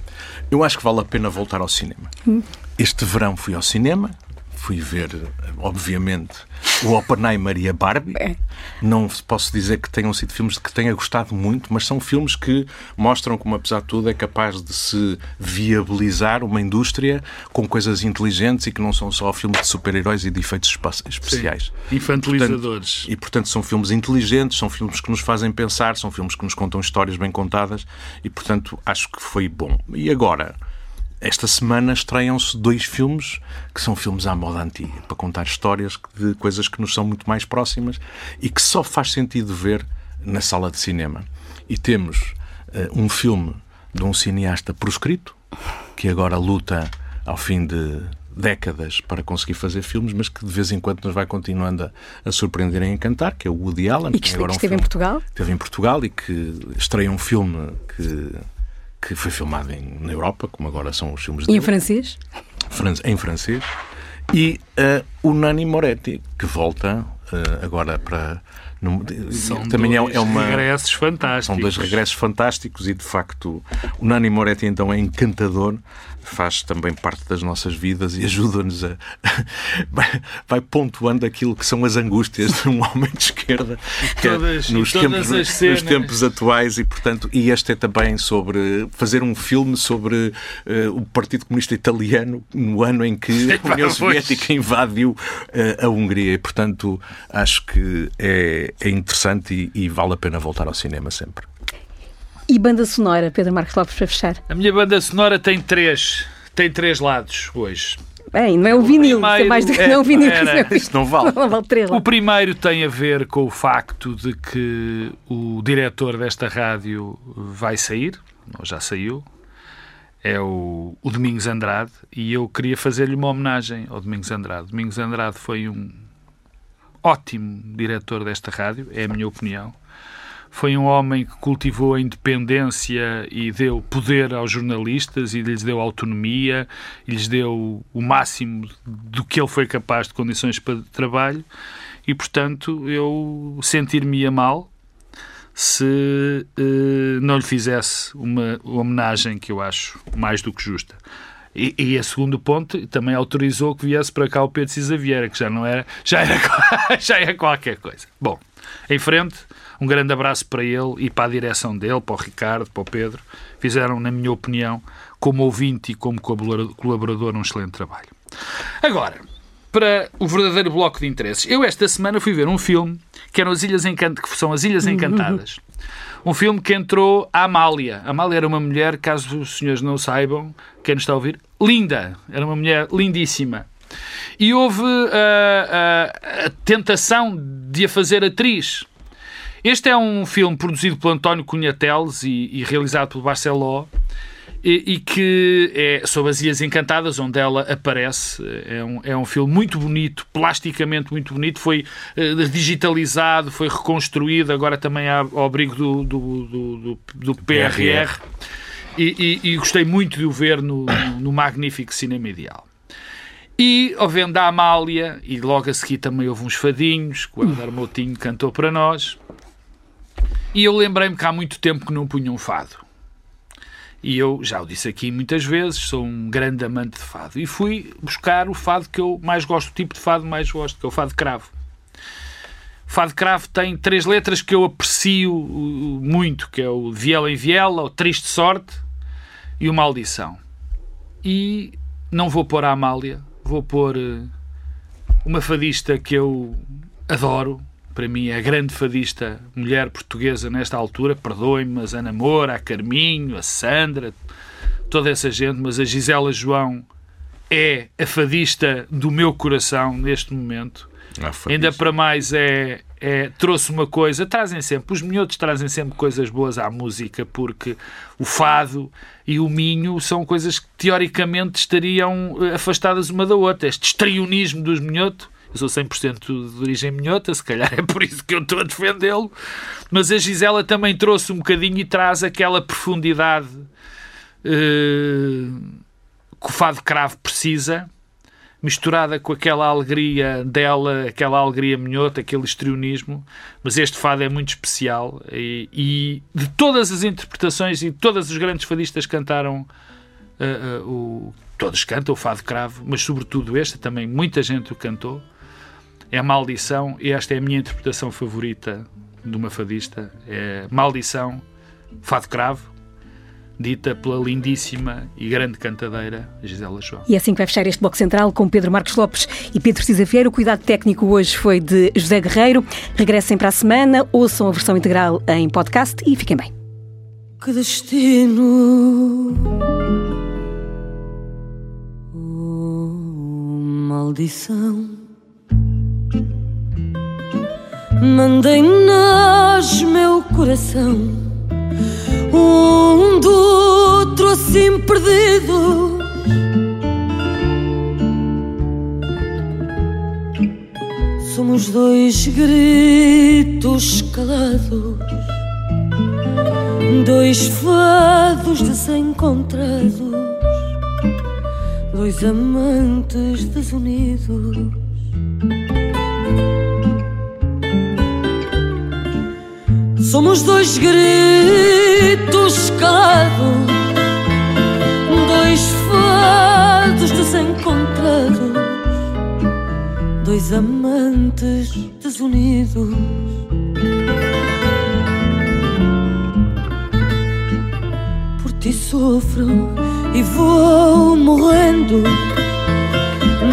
eu acho que vale a pena voltar ao cinema. Hum. Este verão fui ao cinema, fui ver, obviamente, o Oppenheimer e a Barbie. É. Não posso dizer que tenham sido filmes que tenha gostado muito, mas são filmes que mostram como, apesar de tudo, é capaz de se viabilizar uma indústria com coisas inteligentes e que não são só filmes de super-heróis e de efeitos especiais. Sim. Infantilizadores. Portanto, e, portanto, são filmes inteligentes, são filmes que nos fazem pensar, são filmes que nos contam histórias bem contadas e, portanto, acho que foi bom. E agora esta semana estreiam-se dois filmes que são filmes à moda antiga, para contar histórias de coisas que nos são muito mais próximas e que só faz sentido ver na sala de cinema. E temos uh, um filme de um cineasta proscrito, que agora luta ao fim de décadas para conseguir fazer filmes, mas que de vez em quando nos vai continuando a, a surpreender e a encantar, que é o Woody Allen. E que, agora esteve um em Portugal. Esteve em Portugal e que estreia um filme que que foi filmado em, na Europa, como agora são os filmes de. E em francês? Em francês. E uh, o Nani Moretti, que volta uh, agora para. Também é dois é, é uma, regressos fantásticos. São dois regressos fantásticos e, de facto, o Nani Moretti então é encantador faz também parte das nossas vidas e ajuda-nos a. [laughs] vai pontuando aquilo que são as angústias de um [laughs] homem de esquerda todas, nos, tempos, nos tempos atuais e, portanto, e este é também sobre fazer um filme sobre uh, o Partido Comunista Italiano no ano em que [laughs] a União Soviética invadiu uh, a Hungria e, portanto, acho que é, é interessante e, e vale a pena voltar ao cinema sempre. E banda sonora, Pedro Marcos Lopes, para fechar? A minha banda sonora tem três, tem três lados hoje. Bem, não é o vinil, é mais do que é, não é o vinil. Era, isso não vale. [laughs] Não vale três o primeiro tem a ver com o facto de que o diretor desta rádio vai sair, ou já saiu, é o, o Domingos Andrade, e eu queria fazer-lhe uma homenagem ao Domingos Andrade. Domingos Andrade foi um ótimo diretor desta rádio, é a minha opinião foi um homem que cultivou a independência e deu poder aos jornalistas e lhes deu autonomia e lhes deu o máximo do que ele foi capaz de condições para trabalho e, portanto, eu sentir-me-ia mal se eh, não lhe fizesse uma homenagem que eu acho mais do que justa. E, e a segundo ponto também autorizou que viesse para cá o Pedro Cisa Vieira, que já não era, já era, [laughs] já era qualquer coisa. Bom, em frente, um grande abraço para ele e para a direção dele, para o Ricardo, para o Pedro. Fizeram, na minha opinião, como ouvinte e como colaborador, um excelente trabalho. Agora, para o verdadeiro bloco de interesses. Eu esta semana fui ver um filme que eram as Ilhas Encantadas, que são as Ilhas Encantadas. Um filme que entrou a Amália. A Amália era uma mulher, caso os senhores não saibam, quem nos está a ouvir, linda. Era uma mulher lindíssima. E houve uh, uh, a tentação de a fazer atriz. Este é um filme produzido por António Cunha Teles e, e realizado pelo Barceló e, e, que é sobre as Ilhas Encantadas, onde ela aparece. É um, é um filme muito bonito, plasticamente muito bonito. Foi uh, digitalizado, foi reconstruído, agora também ao abrigo do, do, do, do, do PRR. E, e, e, gostei muito de o ver no, no, magnífico Cinema Ideal. E, ao vendo a Amália, e logo a seguir também houve uns fadinhos, que o Helder Moutinho cantou para nós. E eu lembrei-me que há muito tempo que não punha um fado. E eu já o disse aqui muitas vezes, sou um grande amante de fado. E fui buscar o fado que eu mais gosto, o tipo de fado mais gosto, que é o fado cravo. O fado cravo tem três letras que eu aprecio uh, muito, que é o Viela em Viela, o Triste Sorte e o Maldição. E não vou pôr a Amália, vou pôr uh, uma fadista que eu adoro, para mim, é a grande fadista mulher portuguesa nesta altura. Perdoem-me, mas a Namora, a Carminho, a Sandra, toda essa gente, mas a Gisela João é a fadista do meu coração neste momento. Ainda para mais é, é, trouxe uma coisa, trazem sempre, os minhotos trazem sempre coisas boas à música, porque o fado e o minho são coisas que teoricamente estariam afastadas uma da outra. Este estrionismo dos minhotos Eu sou 100% de origem minhota, se calhar é por isso que eu estou a defendê-lo. Mas a Gisela também trouxe um bocadinho e traz aquela profundidade uh, que o Fado Cravo precisa, misturada com aquela alegria dela, aquela alegria minhota, aquele histrionismo. Mas este fado é muito especial e, e de todas as interpretações e todas os grandes fadistas cantaram uh, uh, o todos cantam o fado cravo, mas sobretudo este também muita gente o cantou. É a maldição e esta é a minha interpretação favorita de uma fadista. É maldição, fado cravo, dita pela lindíssima e grande cantadeira Gisela João. E é assim que vai fechar este bloco central com Pedro Marcos Lopes e Pedro Cisa Vieira. O cuidado técnico hoje foi de José Guerreiro. Regressem para a semana, ouçam a versão integral em podcast e fiquem bem. Que destino maldição. Mandei nós meu coração, um do outro assim perdido. Somos dois gritos calados, dois fados desencontrados dois amantes desunidos. Somos dois gritos calados, dois fados desencontrados, dois amantes desunidos. Por ti sofro e vou morrendo.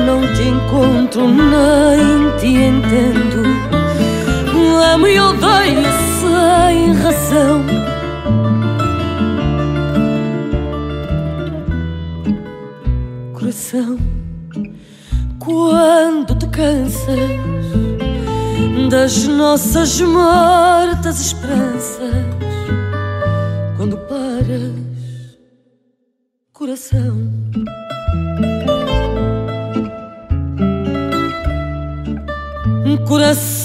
Não te encontro nem te entendo. Amo e odeio sem razão. Coração, quando te cansas das nossas mortas esperanças, quando paras coração. Coração,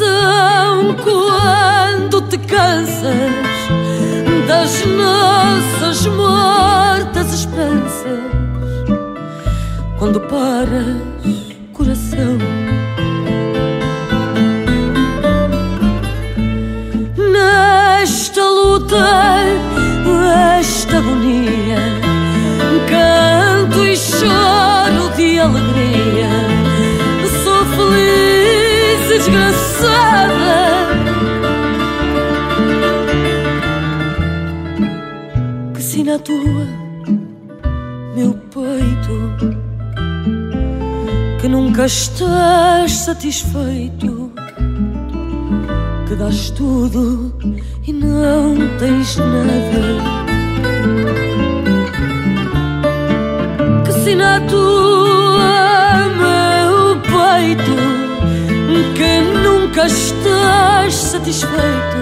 coração. Nesta luta, esta agonia canto e choro de alegria. Sou feliz e desgraçada. Que sina tua, meu peito, que nunca estás satisfeito. Que dás tudo e não tens nada. na tua meu peito que nunca estás satisfeito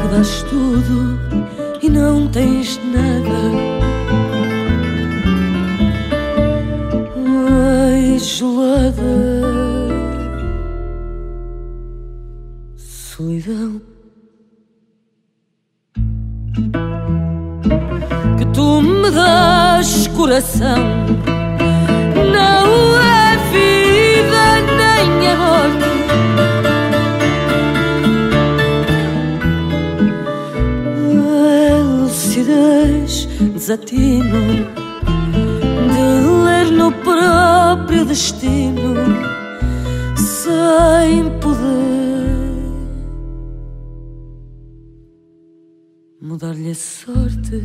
que dás tudo e não tens nada coração. Não é vida nem é morte. É lucidez, desatino de ler no próprio destino sem poder. mudar-lhe a sorte.